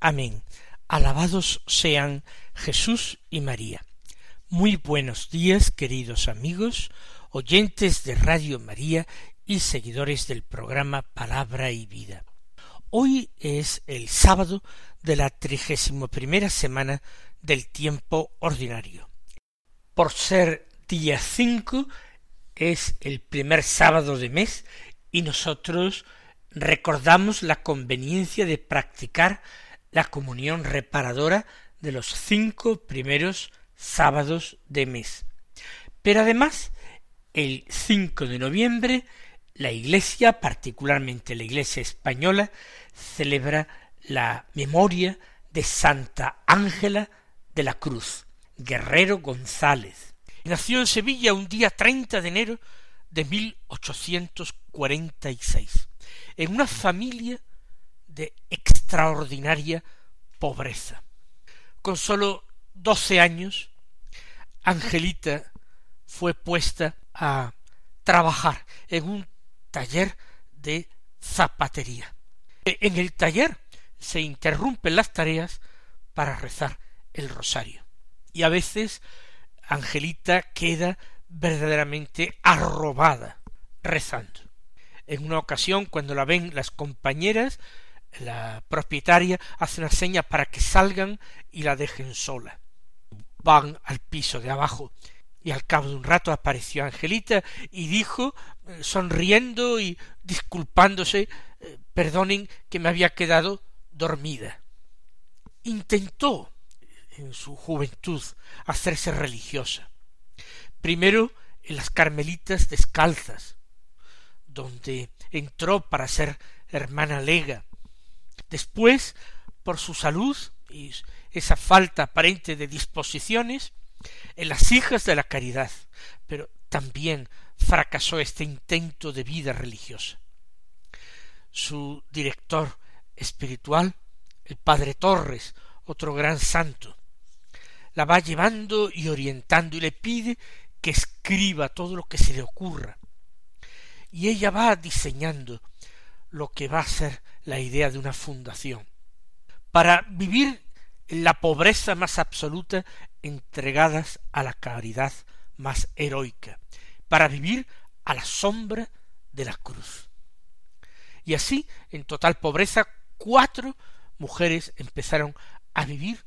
Amén. Alabados sean Jesús y María. Muy buenos días, queridos amigos, oyentes de Radio María y seguidores del programa Palabra y Vida. Hoy es el sábado de la trigésimo primera semana del tiempo ordinario. Por ser día cinco, es el primer sábado de mes y nosotros recordamos la conveniencia de practicar la comunión reparadora de los cinco primeros sábados de mes. Pero además, el 5 de noviembre, la Iglesia, particularmente la Iglesia española, celebra la memoria de Santa Ángela de la Cruz, Guerrero González. Nació en Sevilla un día 30 de enero de 1846, en una familia de extraordinaria pobreza. Con sólo doce años, Angelita fue puesta a trabajar en un taller de zapatería. En el taller se interrumpen las tareas para rezar el rosario. Y a veces Angelita queda verdaderamente arrobada rezando. En una ocasión, cuando la ven las compañeras, la propietaria hace una seña para que salgan y la dejen sola. Van al piso de abajo y al cabo de un rato apareció Angelita y dijo, eh, sonriendo y disculpándose, eh, perdonen que me había quedado dormida. Intentó en su juventud hacerse religiosa, Primero en las Carmelitas descalzas, donde entró para ser hermana lega. Después, por su salud y esa falta aparente de disposiciones, en las hijas de la caridad, pero también fracasó este intento de vida religiosa. Su director espiritual, el padre Torres, otro gran santo, la va llevando y orientando y le pide que escriba todo lo que se le ocurra. Y ella va diseñando lo que va a ser la idea de una fundación, para vivir en la pobreza más absoluta entregadas a la caridad más heroica, para vivir a la sombra de la cruz. Y así, en total pobreza, cuatro mujeres empezaron a vivir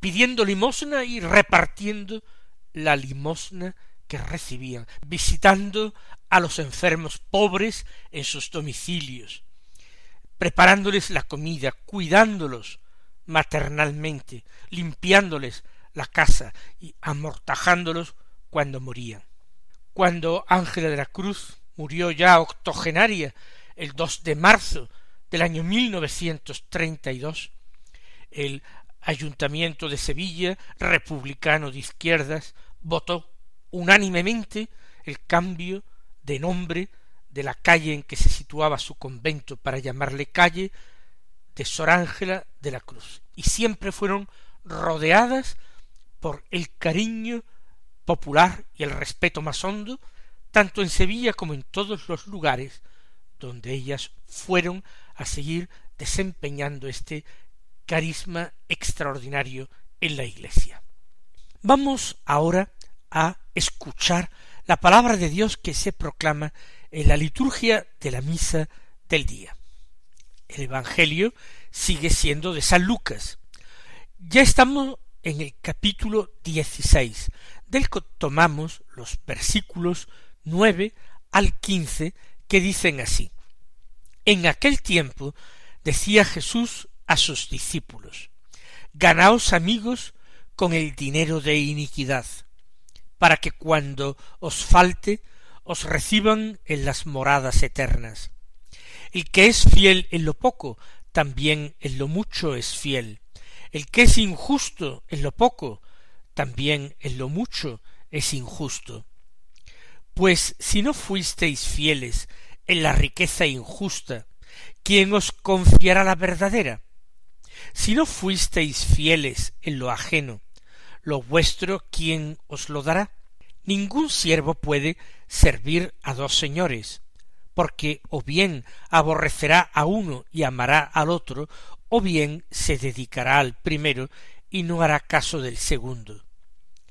pidiendo limosna y repartiendo la limosna que recibían, visitando a los enfermos pobres en sus domicilios, preparándoles la comida, cuidándolos maternalmente, limpiándoles la casa y amortajándolos cuando morían. Cuando Ángela de la Cruz murió ya octogenaria el 2 de marzo del año 1932, el Ayuntamiento de Sevilla, republicano de izquierdas, votó unánimemente el cambio de nombre de la calle en que se situaba su convento para llamarle calle de Sor Ángela de la Cruz. Y siempre fueron rodeadas por el cariño popular y el respeto más hondo, tanto en Sevilla como en todos los lugares donde ellas fueron a seguir desempeñando este carisma extraordinario en la Iglesia. Vamos ahora a escuchar la palabra de Dios que se proclama en la liturgia de la misa del día. El Evangelio sigue siendo de San Lucas. Ya estamos en el capítulo dieciséis, del que tomamos los versículos nueve al quince que dicen así. En aquel tiempo decía Jesús a sus discípulos, Ganaos amigos con el dinero de iniquidad, para que cuando os falte os reciban en las moradas eternas. El que es fiel en lo poco, también en lo mucho es fiel. El que es injusto en lo poco, también en lo mucho es injusto. Pues si no fuisteis fieles en la riqueza injusta, ¿quién os confiará la verdadera? Si no fuisteis fieles en lo ajeno, lo vuestro, ¿quién os lo dará? Ningún siervo puede servir a dos señores, porque o bien aborrecerá a uno y amará al otro, o bien se dedicará al primero y no hará caso del segundo.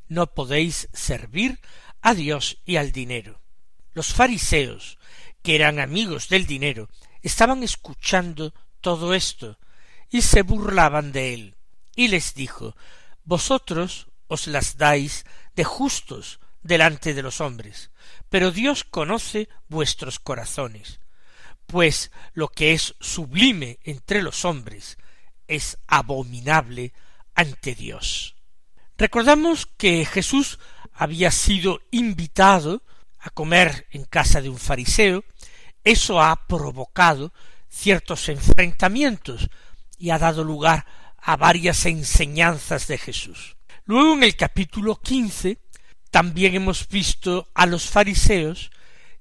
No podéis servir a Dios y al dinero. Los fariseos, que eran amigos del dinero, estaban escuchando todo esto y se burlaban de él. Y les dijo, Vosotros os las dais de justos delante de los hombres, pero Dios conoce vuestros corazones, pues lo que es sublime entre los hombres es abominable ante Dios. Recordamos que Jesús había sido invitado a comer en casa de un fariseo, eso ha provocado ciertos enfrentamientos y ha dado lugar a varias enseñanzas de Jesús. Luego en el capítulo quince también hemos visto a los fariseos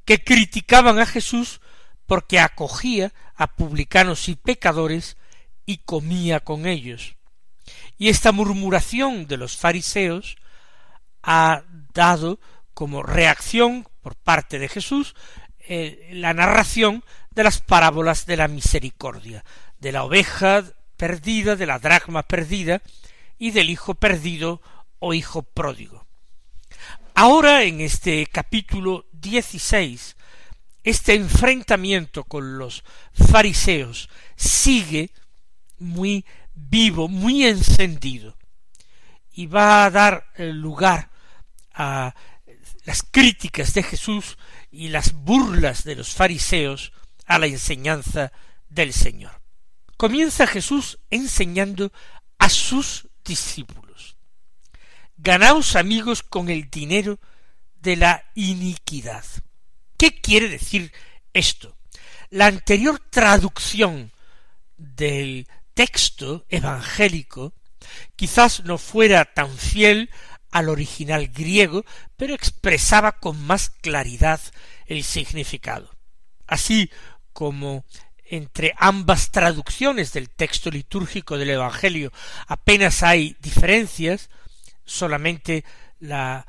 que criticaban a Jesús porque acogía a publicanos y pecadores y comía con ellos. Y esta murmuración de los fariseos ha dado como reacción por parte de Jesús eh, la narración de las parábolas de la misericordia, de la oveja perdida, de la dracma perdida y del hijo perdido o hijo pródigo. Ahora en este capítulo dieciséis, este enfrentamiento con los fariseos sigue muy vivo, muy encendido, y va a dar lugar a las críticas de Jesús y las burlas de los fariseos a la enseñanza del Señor. Comienza Jesús enseñando a sus discípulos. Ganaos amigos con el dinero de la iniquidad. ¿Qué quiere decir esto? La anterior traducción del texto evangélico quizás no fuera tan fiel al original griego, pero expresaba con más claridad el significado. Así como entre ambas traducciones del texto litúrgico del Evangelio apenas hay diferencias, solamente la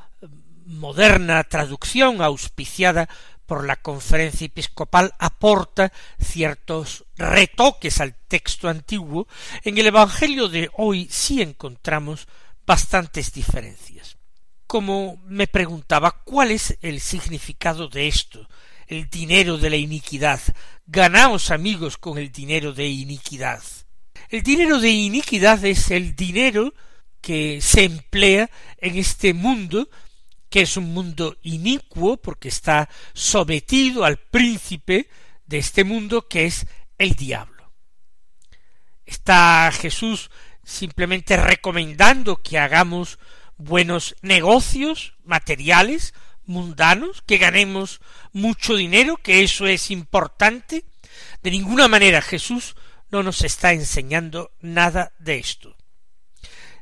moderna traducción auspiciada por la conferencia episcopal aporta ciertos retoques al texto antiguo, en el Evangelio de hoy sí encontramos bastantes diferencias. Como me preguntaba cuál es el significado de esto, el dinero de la iniquidad, ganaos amigos con el dinero de iniquidad. El dinero de iniquidad es el dinero que se emplea en este mundo que es un mundo inicuo porque está sometido al príncipe de este mundo que es el diablo. Está Jesús simplemente recomendando que hagamos buenos negocios materiales, mundanos, que ganemos mucho dinero, que eso es importante. De ninguna manera Jesús no nos está enseñando nada de esto.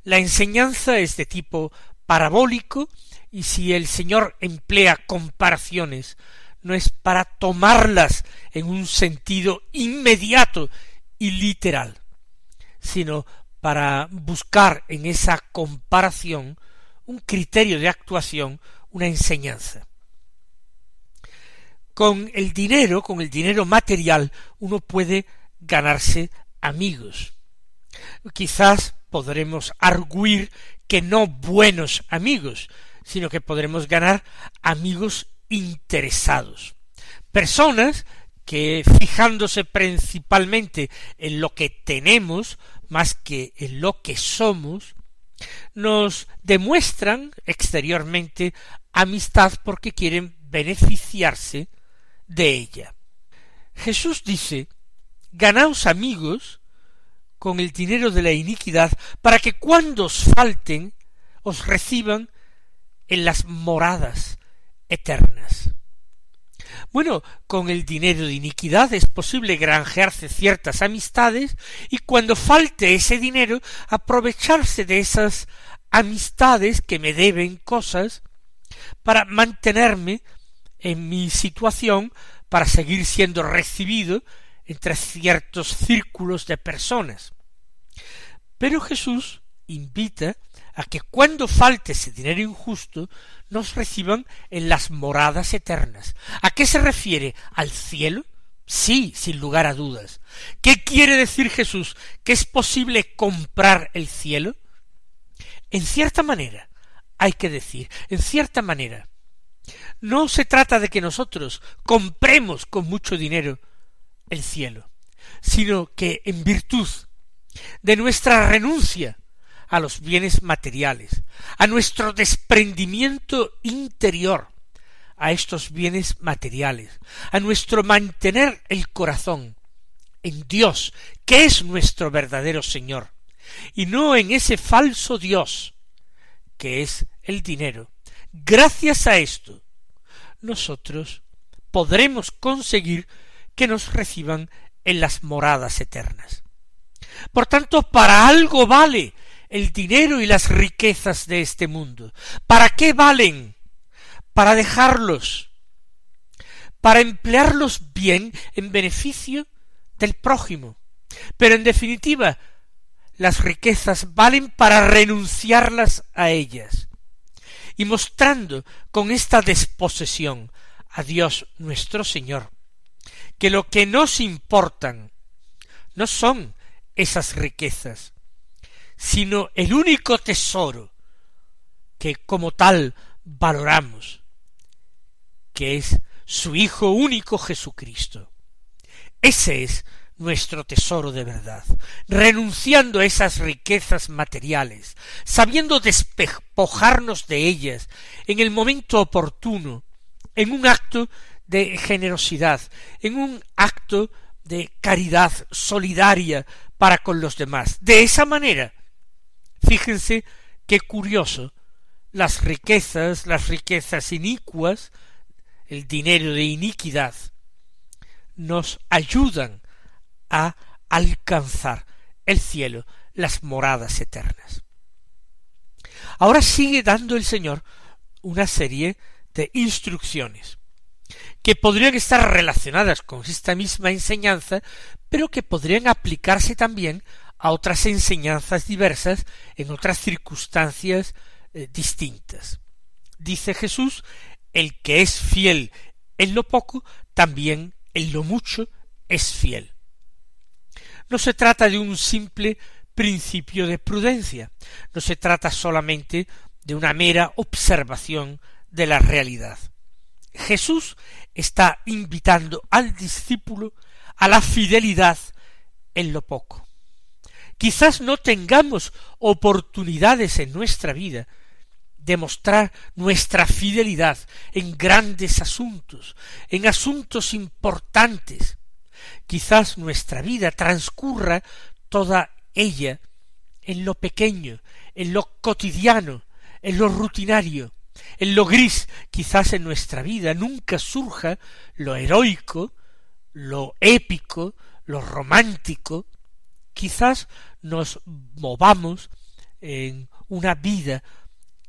La enseñanza es de tipo parabólico y si el Señor emplea comparaciones, no es para tomarlas en un sentido inmediato y literal, sino para buscar en esa comparación un criterio de actuación, una enseñanza. Con el dinero, con el dinero material, uno puede ganarse amigos. Quizás podremos arguir que no buenos amigos, sino que podremos ganar amigos interesados, personas que fijándose principalmente en lo que tenemos más que en lo que somos, nos demuestran exteriormente amistad porque quieren beneficiarse de ella. Jesús dice Ganaos amigos con el dinero de la iniquidad para que cuando os falten os reciban en las moradas eternas. Bueno, con el dinero de iniquidad es posible granjearse ciertas amistades y cuando falte ese dinero aprovecharse de esas amistades que me deben cosas para mantenerme en mi situación para seguir siendo recibido entre ciertos círculos de personas. Pero Jesús invita a que cuando falte ese dinero injusto nos reciban en las moradas eternas. ¿A qué se refiere? ¿Al cielo? Sí, sin lugar a dudas. ¿Qué quiere decir Jesús? ¿Que es posible comprar el cielo? En cierta manera, hay que decir, en cierta manera. No se trata de que nosotros compremos con mucho dinero el cielo, sino que en virtud de nuestra renuncia a los bienes materiales, a nuestro desprendimiento interior a estos bienes materiales, a nuestro mantener el corazón en Dios, que es nuestro verdadero Señor, y no en ese falso Dios, que es el dinero. Gracias a esto, nosotros podremos conseguir que nos reciban en las moradas eternas. Por tanto, para algo vale el dinero y las riquezas de este mundo. ¿Para qué valen? Para dejarlos, para emplearlos bien en beneficio del prójimo. Pero en definitiva, las riquezas valen para renunciarlas a ellas. Y mostrando con esta desposesión a Dios nuestro Señor, que lo que nos importan no son esas riquezas, sino el único tesoro que como tal valoramos, que es su Hijo único Jesucristo. Ese es nuestro tesoro de verdad, renunciando a esas riquezas materiales, sabiendo despojarnos de ellas en el momento oportuno, en un acto de generosidad, en un acto de caridad solidaria para con los demás. De esa manera Fíjense qué curioso, las riquezas, las riquezas inicuas, el dinero de iniquidad, nos ayudan a alcanzar el cielo, las moradas eternas. Ahora sigue dando el Señor una serie de instrucciones que podrían estar relacionadas con esta misma enseñanza, pero que podrían aplicarse también a otras enseñanzas diversas en otras circunstancias eh, distintas. Dice Jesús, el que es fiel en lo poco, también en lo mucho es fiel. No se trata de un simple principio de prudencia, no se trata solamente de una mera observación de la realidad. Jesús está invitando al discípulo a la fidelidad en lo poco. Quizás no tengamos oportunidades en nuestra vida de mostrar nuestra fidelidad en grandes asuntos, en asuntos importantes. Quizás nuestra vida transcurra toda ella en lo pequeño, en lo cotidiano, en lo rutinario, en lo gris, quizás en nuestra vida nunca surja lo heroico, lo épico, lo romántico, quizás nos movamos en una vida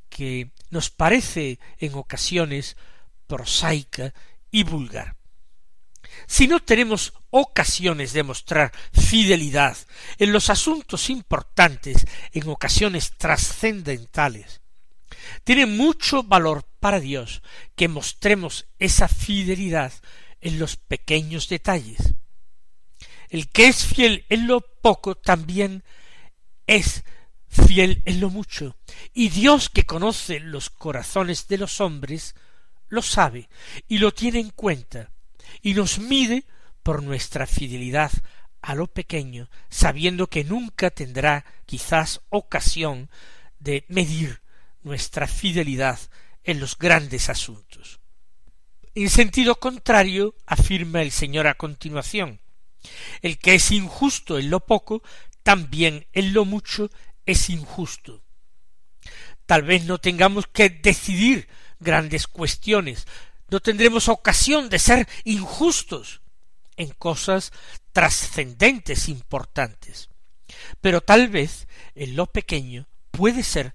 que nos parece en ocasiones prosaica y vulgar. Si no tenemos ocasiones de mostrar fidelidad en los asuntos importantes, en ocasiones trascendentales, tiene mucho valor para Dios que mostremos esa fidelidad en los pequeños detalles. El que es fiel en lo poco también es fiel en lo mucho. Y Dios que conoce los corazones de los hombres, lo sabe y lo tiene en cuenta, y nos mide por nuestra fidelidad a lo pequeño, sabiendo que nunca tendrá quizás ocasión de medir nuestra fidelidad en los grandes asuntos. En sentido contrario, afirma el Señor a continuación, el que es injusto en lo poco, también en lo mucho es injusto. Tal vez no tengamos que decidir grandes cuestiones, no tendremos ocasión de ser injustos en cosas trascendentes, importantes. Pero tal vez en lo pequeño puede ser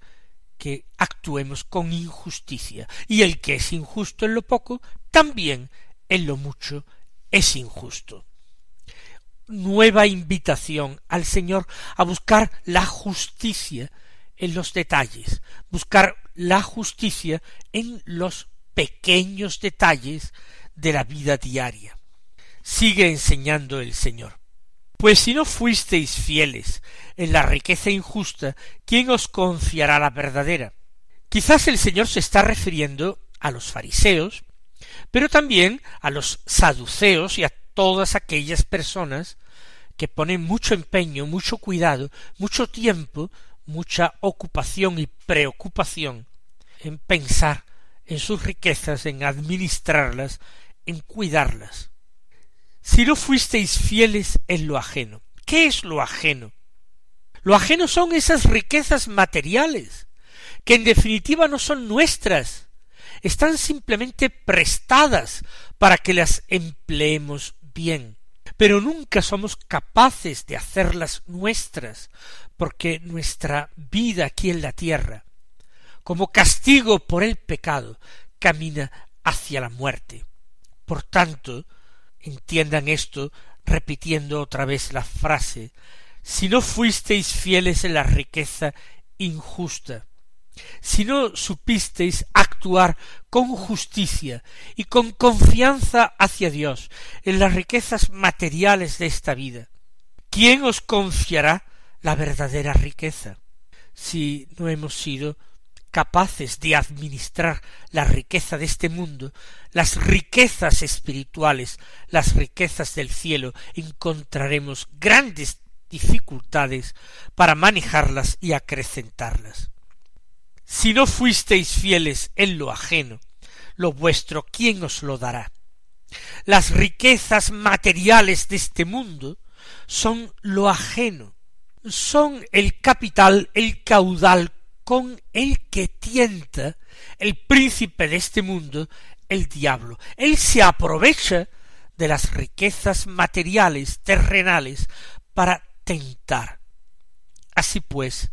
que actuemos con injusticia, y el que es injusto en lo poco, también en lo mucho es injusto. Nueva invitación al Señor a buscar la justicia en los detalles, buscar la justicia en los pequeños detalles de la vida diaria. Sigue enseñando el Señor. Pues si no fuisteis fieles en la riqueza injusta, ¿quién os confiará la verdadera? Quizás el Señor se está refiriendo a los fariseos, pero también a los saduceos y a todas aquellas personas que ponen mucho empeño, mucho cuidado, mucho tiempo, mucha ocupación y preocupación en pensar en sus riquezas, en administrarlas, en cuidarlas si no fuisteis fieles en lo ajeno. ¿Qué es lo ajeno? Lo ajeno son esas riquezas materiales, que en definitiva no son nuestras, están simplemente prestadas para que las empleemos bien, pero nunca somos capaces de hacerlas nuestras, porque nuestra vida aquí en la tierra, como castigo por el pecado, camina hacia la muerte. Por tanto, Entiendan esto repitiendo otra vez la frase si no fuisteis fieles en la riqueza injusta, si no supisteis actuar con justicia y con confianza hacia Dios en las riquezas materiales de esta vida, ¿quién os confiará la verdadera riqueza? Si no hemos sido capaces de administrar la riqueza de este mundo, las riquezas espirituales, las riquezas del cielo, encontraremos grandes dificultades para manejarlas y acrecentarlas. Si no fuisteis fieles en lo ajeno, lo vuestro, ¿quién os lo dará? Las riquezas materiales de este mundo son lo ajeno, son el capital, el caudal con el que tienta el príncipe de este mundo, el diablo. Él se aprovecha de las riquezas materiales, terrenales, para tentar. Así pues,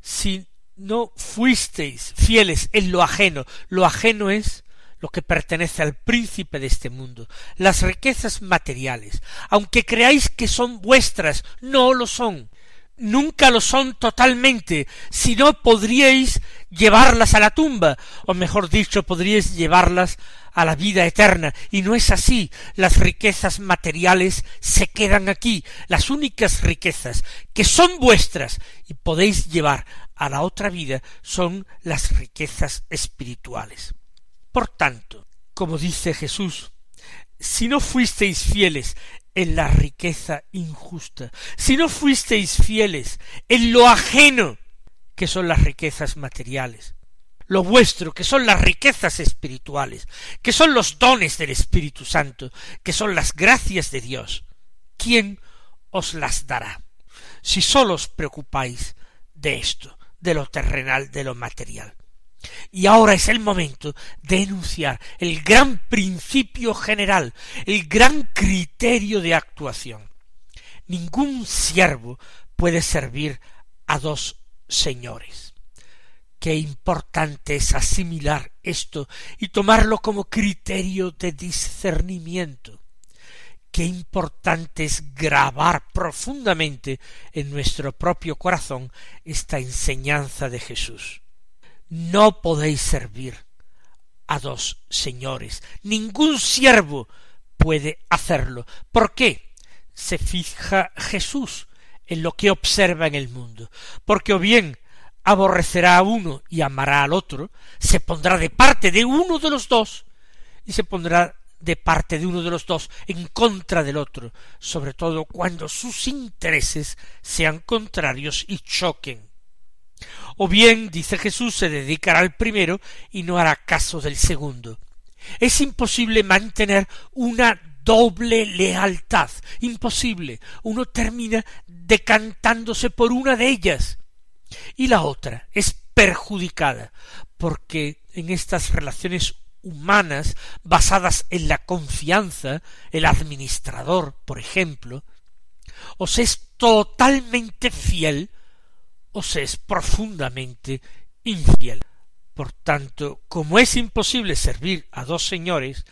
si no fuisteis fieles en lo ajeno, lo ajeno es lo que pertenece al príncipe de este mundo, las riquezas materiales, aunque creáis que son vuestras, no lo son, nunca lo son totalmente, si no podríais llevarlas a la tumba, o mejor dicho, podríais llevarlas a la vida eterna, y no es así. Las riquezas materiales se quedan aquí, las únicas riquezas que son vuestras y podéis llevar a la otra vida son las riquezas espirituales. Por tanto, como dice Jesús, si no fuisteis fieles en la riqueza injusta, si no fuisteis fieles en lo ajeno, que son las riquezas materiales, lo vuestro, que son las riquezas espirituales, que son los dones del Espíritu Santo, que son las gracias de Dios, ¿quién os las dará? Si sólo os preocupáis de esto, de lo terrenal, de lo material. Y ahora es el momento de enunciar el gran principio general, el gran criterio de actuación. Ningún siervo puede servir a dos señores. Qué importante es asimilar esto y tomarlo como criterio de discernimiento. Qué importante es grabar profundamente en nuestro propio corazón esta enseñanza de Jesús. No podéis servir a dos señores. Ningún siervo puede hacerlo. ¿Por qué? Se fija Jesús en lo que observa en el mundo. Porque o bien aborrecerá a uno y amará al otro, se pondrá de parte de uno de los dos y se pondrá de parte de uno de los dos en contra del otro, sobre todo cuando sus intereses sean contrarios y choquen. O bien, dice Jesús, se dedicará al primero y no hará caso del segundo. Es imposible mantener una doble lealtad. Imposible. Uno termina decantándose por una de ellas y la otra es perjudicada porque en estas relaciones humanas basadas en la confianza, el administrador, por ejemplo, o se es totalmente fiel se es profundamente infiel. Por tanto, como es imposible servir a dos señores,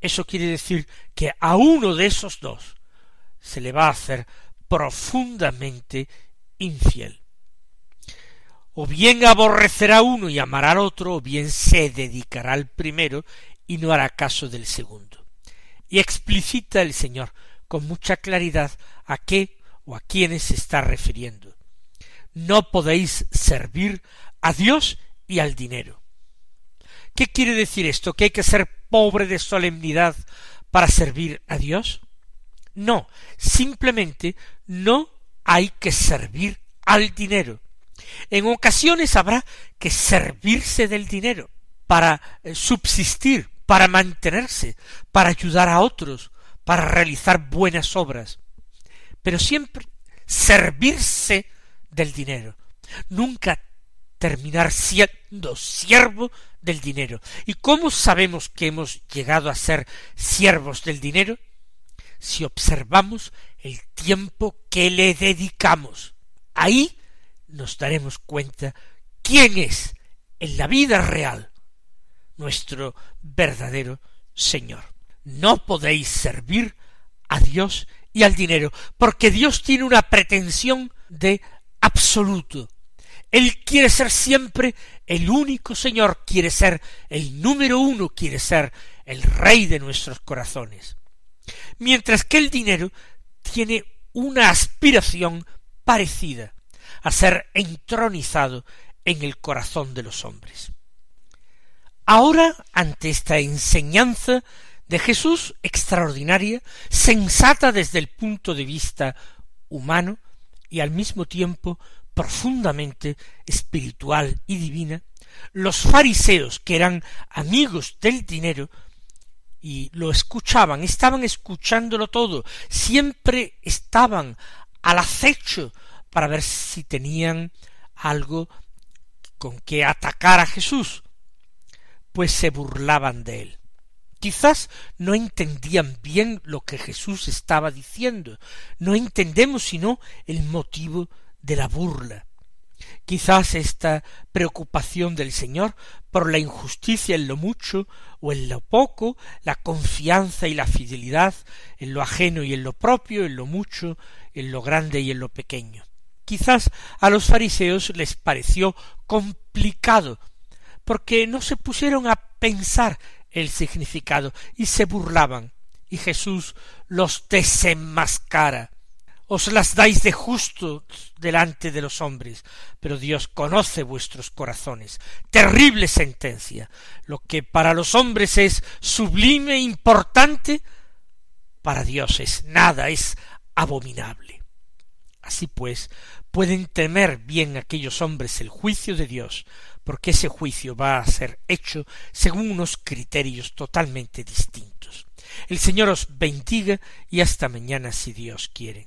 eso quiere decir que a uno de esos dos se le va a hacer profundamente infiel. O bien aborrecerá uno y amará al otro, o bien se dedicará al primero y no hará caso del segundo. Y explicita el Señor con mucha claridad a qué o a quiénes se está refiriendo. No podéis servir a Dios y al dinero. ¿Qué quiere decir esto? ¿Que hay que ser pobre de solemnidad para servir a Dios? No, simplemente no hay que servir al dinero. En ocasiones habrá que servirse del dinero para eh, subsistir, para mantenerse, para ayudar a otros, para realizar buenas obras. Pero siempre servirse del dinero. Nunca terminar siendo siervo del dinero. ¿Y cómo sabemos que hemos llegado a ser siervos del dinero? Si observamos el tiempo que le dedicamos. Ahí nos daremos cuenta quién es en la vida real nuestro verdadero Señor. No podéis servir a Dios y al dinero, porque Dios tiene una pretensión de absoluto. Él quiere ser siempre el único Señor, quiere ser el número uno, quiere ser el Rey de nuestros corazones. Mientras que el dinero tiene una aspiración parecida a ser entronizado en el corazón de los hombres. Ahora, ante esta enseñanza de Jesús extraordinaria, sensata desde el punto de vista humano y al mismo tiempo profundamente espiritual y divina, los fariseos, que eran amigos del dinero, y lo escuchaban, estaban escuchándolo todo, siempre estaban al acecho para ver si tenían algo con que atacar a Jesús, pues se burlaban de él. Quizás no entendían bien lo que Jesús estaba diciendo, no entendemos sino el motivo de la burla. Quizás esta preocupación del Señor por la injusticia en lo mucho o en lo poco, la confianza y la fidelidad en lo ajeno y en lo propio, en lo mucho, en lo grande y en lo pequeño. Quizás a los fariseos les pareció complicado, porque no se pusieron a pensar el significado y se burlaban, y Jesús los desenmascara. Os las dais de justo delante de los hombres, pero Dios conoce vuestros corazones. Terrible sentencia. Lo que para los hombres es sublime, e importante, para Dios es nada, es abominable. Así pues, pueden temer bien aquellos hombres el juicio de Dios, porque ese juicio va a ser hecho según unos criterios totalmente distintos. El Señor os bendiga y hasta mañana si Dios quiere.